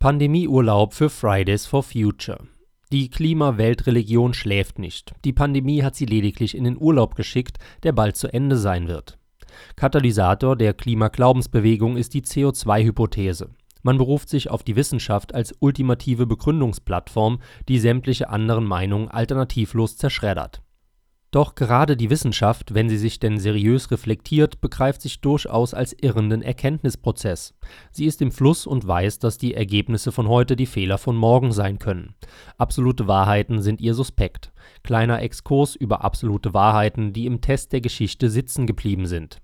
Pandemieurlaub für Fridays for Future. Die Klima-Weltreligion schläft nicht. Die Pandemie hat sie lediglich in den Urlaub geschickt, der bald zu Ende sein wird. Katalysator der Klimaglaubensbewegung ist die CO2-Hypothese. Man beruft sich auf die Wissenschaft als ultimative Begründungsplattform, die sämtliche anderen Meinungen alternativlos zerschreddert doch gerade die Wissenschaft, wenn sie sich denn seriös reflektiert, begreift sich durchaus als irrenden Erkenntnisprozess. Sie ist im Fluss und weiß, dass die Ergebnisse von heute die Fehler von morgen sein können. Absolute Wahrheiten sind ihr suspekt. Kleiner Exkurs über absolute Wahrheiten, die im Test der Geschichte sitzen geblieben sind.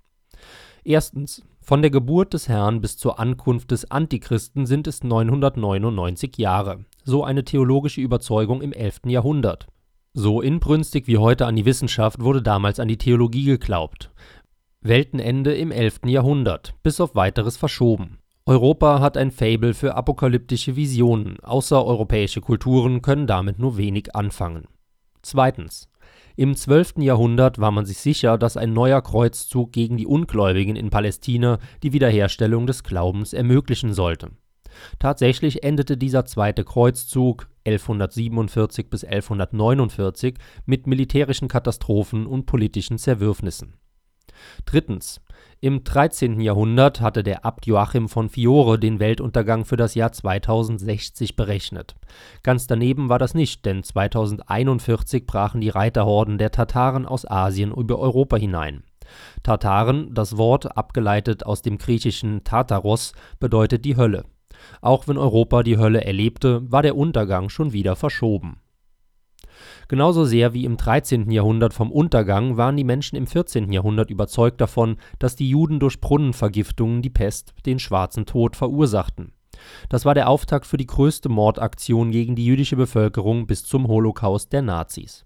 Erstens. Von der Geburt des Herrn bis zur Ankunft des Antichristen sind es 999 Jahre. So eine theologische Überzeugung im 11. Jahrhundert. So inbrünstig wie heute an die Wissenschaft wurde damals an die Theologie geglaubt. Weltenende im 11. Jahrhundert, bis auf weiteres verschoben. Europa hat ein Fable für apokalyptische Visionen, außereuropäische Kulturen können damit nur wenig anfangen. Zweitens. Im 12. Jahrhundert war man sich sicher, dass ein neuer Kreuzzug gegen die Ungläubigen in Palästina die Wiederherstellung des Glaubens ermöglichen sollte Tatsächlich endete dieser zweite Kreuzzug 1147 bis 1149 mit militärischen Katastrophen und politischen Zerwürfnissen. Im 13. Jahrhundert hatte der Abt Joachim von Fiore den Weltuntergang für das Jahr 2060 berechnet. Ganz daneben war das nicht, denn 2041 brachen die Reiterhorden der Tataren aus Asien über Europa hinein. Tataren, das Wort, abgeleitet aus dem griechischen Tartaros, bedeutet die Hölle auch wenn Europa die Hölle erlebte, war der Untergang schon wieder verschoben. Genauso sehr wie im 13. Jahrhundert vom Untergang waren die Menschen im 14. Jahrhundert überzeugt davon, dass die Juden durch Brunnenvergiftungen die Pest, den Schwarzen Tod, verursachten. Das war der Auftakt für die größte Mordaktion gegen die jüdische Bevölkerung bis zum Holocaust der Nazis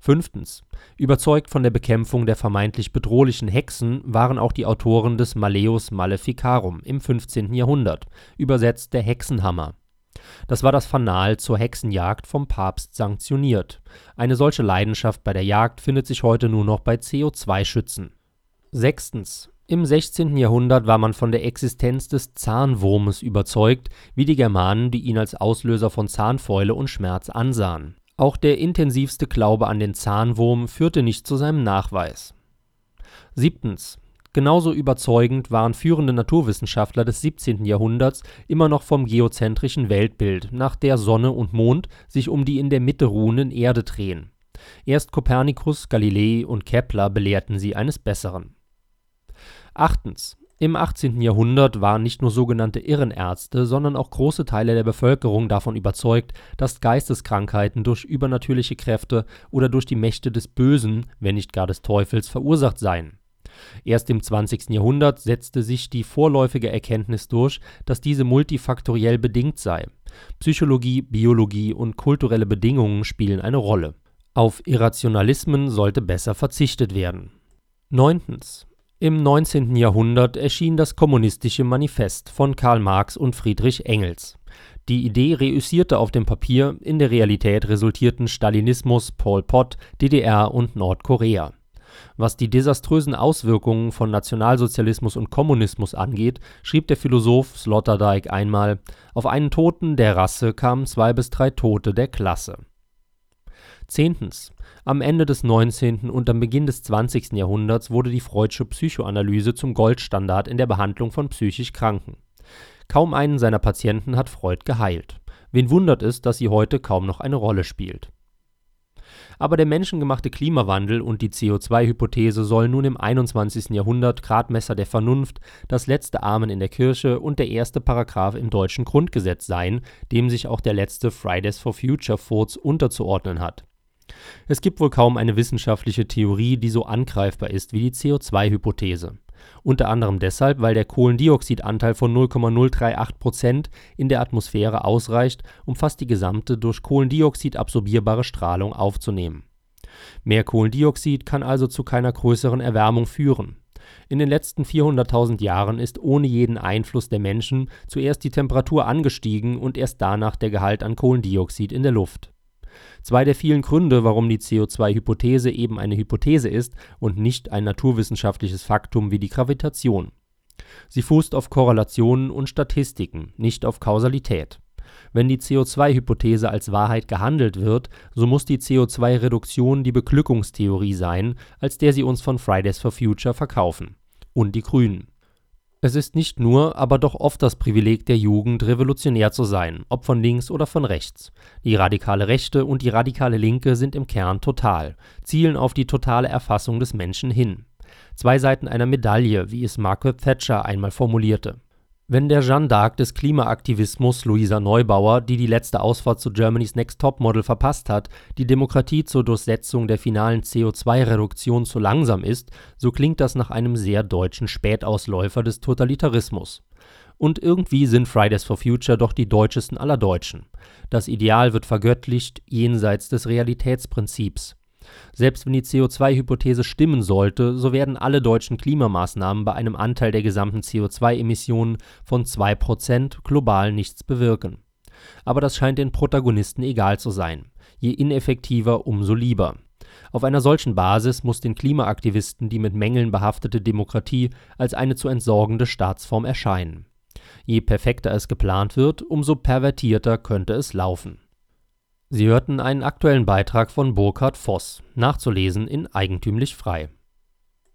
Fünftens. Überzeugt von der Bekämpfung der vermeintlich bedrohlichen Hexen waren auch die Autoren des Malleus Maleficarum im 15. Jahrhundert, übersetzt der Hexenhammer. Das war das Fanal zur Hexenjagd vom Papst sanktioniert. Eine solche Leidenschaft bei der Jagd findet sich heute nur noch bei CO2-Schützen. Sechstens. Im 16. Jahrhundert war man von der Existenz des Zahnwurmes überzeugt, wie die Germanen, die ihn als Auslöser von Zahnfäule und Schmerz ansahen auch der intensivste Glaube an den Zahnwurm führte nicht zu seinem Nachweis. Genauso überzeugend waren führende Naturwissenschaftler des 17. Jahrhunderts immer noch vom geozentrischen Weltbild, nach der Sonne und Mond sich um die in der Mitte ruhenden Erde drehen. Erst Kopernikus, Galilei und Kepler belehrten sie eines Besseren. Im 18. Jahrhundert waren nicht nur sogenannte Irrenärzte, sondern auch große Teile der Bevölkerung davon überzeugt, dass Geisteskrankheiten durch übernatürliche Kräfte oder durch die Mächte des Bösen, wenn nicht gar des Teufels, verursacht seien. Erst im 20. Jahrhundert setzte sich die vorläufige Erkenntnis durch, dass diese multifaktoriell bedingt sei. Psychologie, Biologie und kulturelle Bedingungen spielen eine Rolle. Auf Irrationalismen sollte besser verzichtet werden. Neuntens. Im 19. Jahrhundert erschien das Kommunistische Manifest von Karl Marx und Friedrich Engels. Die Idee reüssierte auf dem Papier, in der Realität resultierten Stalinismus, Pol Pot, DDR und Nordkorea. Was die desaströsen Auswirkungen von Nationalsozialismus und Kommunismus angeht, schrieb der Philosoph Sloterdijk einmal: Auf einen Toten der Rasse kamen zwei bis drei Tote der Klasse. Zehntens am Ende des 19. und am Beginn des 20. Jahrhunderts wurde die Freudsche Psychoanalyse zum Goldstandard in der Behandlung von psychisch Kranken. Kaum einen seiner Patienten hat Freud geheilt. Wen wundert es, dass sie heute kaum noch eine Rolle spielt. Aber der menschengemachte Klimawandel und die CO2-Hypothese sollen nun im 21. Jahrhundert Gradmesser der Vernunft, das letzte Amen in der Kirche und der erste Paragraph im deutschen Grundgesetz sein, dem sich auch der letzte Fridays for Future Furz unterzuordnen hat. Es gibt wohl kaum eine wissenschaftliche Theorie, die so angreifbar ist wie die CO2-Hypothese. Unter anderem deshalb, weil der Kohlendioxidanteil von 0,038 Prozent in der Atmosphäre ausreicht, um fast die gesamte durch Kohlendioxid absorbierbare Strahlung aufzunehmen. Mehr Kohlendioxid kann also zu keiner größeren Erwärmung führen. In den letzten 400.000 Jahren ist ohne jeden Einfluss der Menschen zuerst die Temperatur angestiegen und erst danach der Gehalt an Kohlendioxid in der Luft Zwei der vielen Gründe, warum die CO2-Hypothese eben eine Hypothese ist und nicht ein naturwissenschaftliches Faktum wie die Gravitation. Sie fußt auf Korrelationen und Statistiken, nicht auf Kausalität. Wenn die CO2-Hypothese als Wahrheit gehandelt wird, so muss die CO2-Reduktion die Beglückungstheorie sein, als der sie uns von Fridays for Future verkaufen. Und die Grünen. Es ist nicht nur, aber doch oft das Privileg der Jugend, revolutionär zu sein, ob von links oder von rechts. Die radikale Rechte und die radikale Linke sind im Kern total, zielen auf die totale Erfassung des Menschen hin. Zwei Seiten einer Medaille, wie es Margaret Thatcher einmal formulierte. Wenn der Jeanne d'Arc des Klimaaktivismus Luisa Neubauer, die die letzte Ausfahrt zu Germany's Next Topmodel verpasst hat, die Demokratie zur Durchsetzung der finalen CO2-Reduktion zu langsam ist, so klingt das nach einem sehr deutschen Spätausläufer des Totalitarismus. Und irgendwie sind Fridays for Future doch die deutschesten aller Deutschen. Das Ideal wird vergöttlicht jenseits des Realitätsprinzips. Selbst wenn die CO2-Hypothese stimmen sollte, so werden alle deutschen Klimamaßnahmen bei einem Anteil der gesamten CO2-Emissionen von 2% global nichts bewirken. Aber das scheint den Protagonisten egal zu sein. Je ineffektiver, umso lieber. Auf einer solchen Basis muss den Klimaaktivisten die mit Mängeln behaftete Demokratie als eine zu entsorgende Staatsform erscheinen. Je perfekter es geplant wird, umso pervertierter könnte es laufen Sie hörten einen aktuellen Beitrag von Burkhard Voss, nachzulesen in Eigentümlich Frei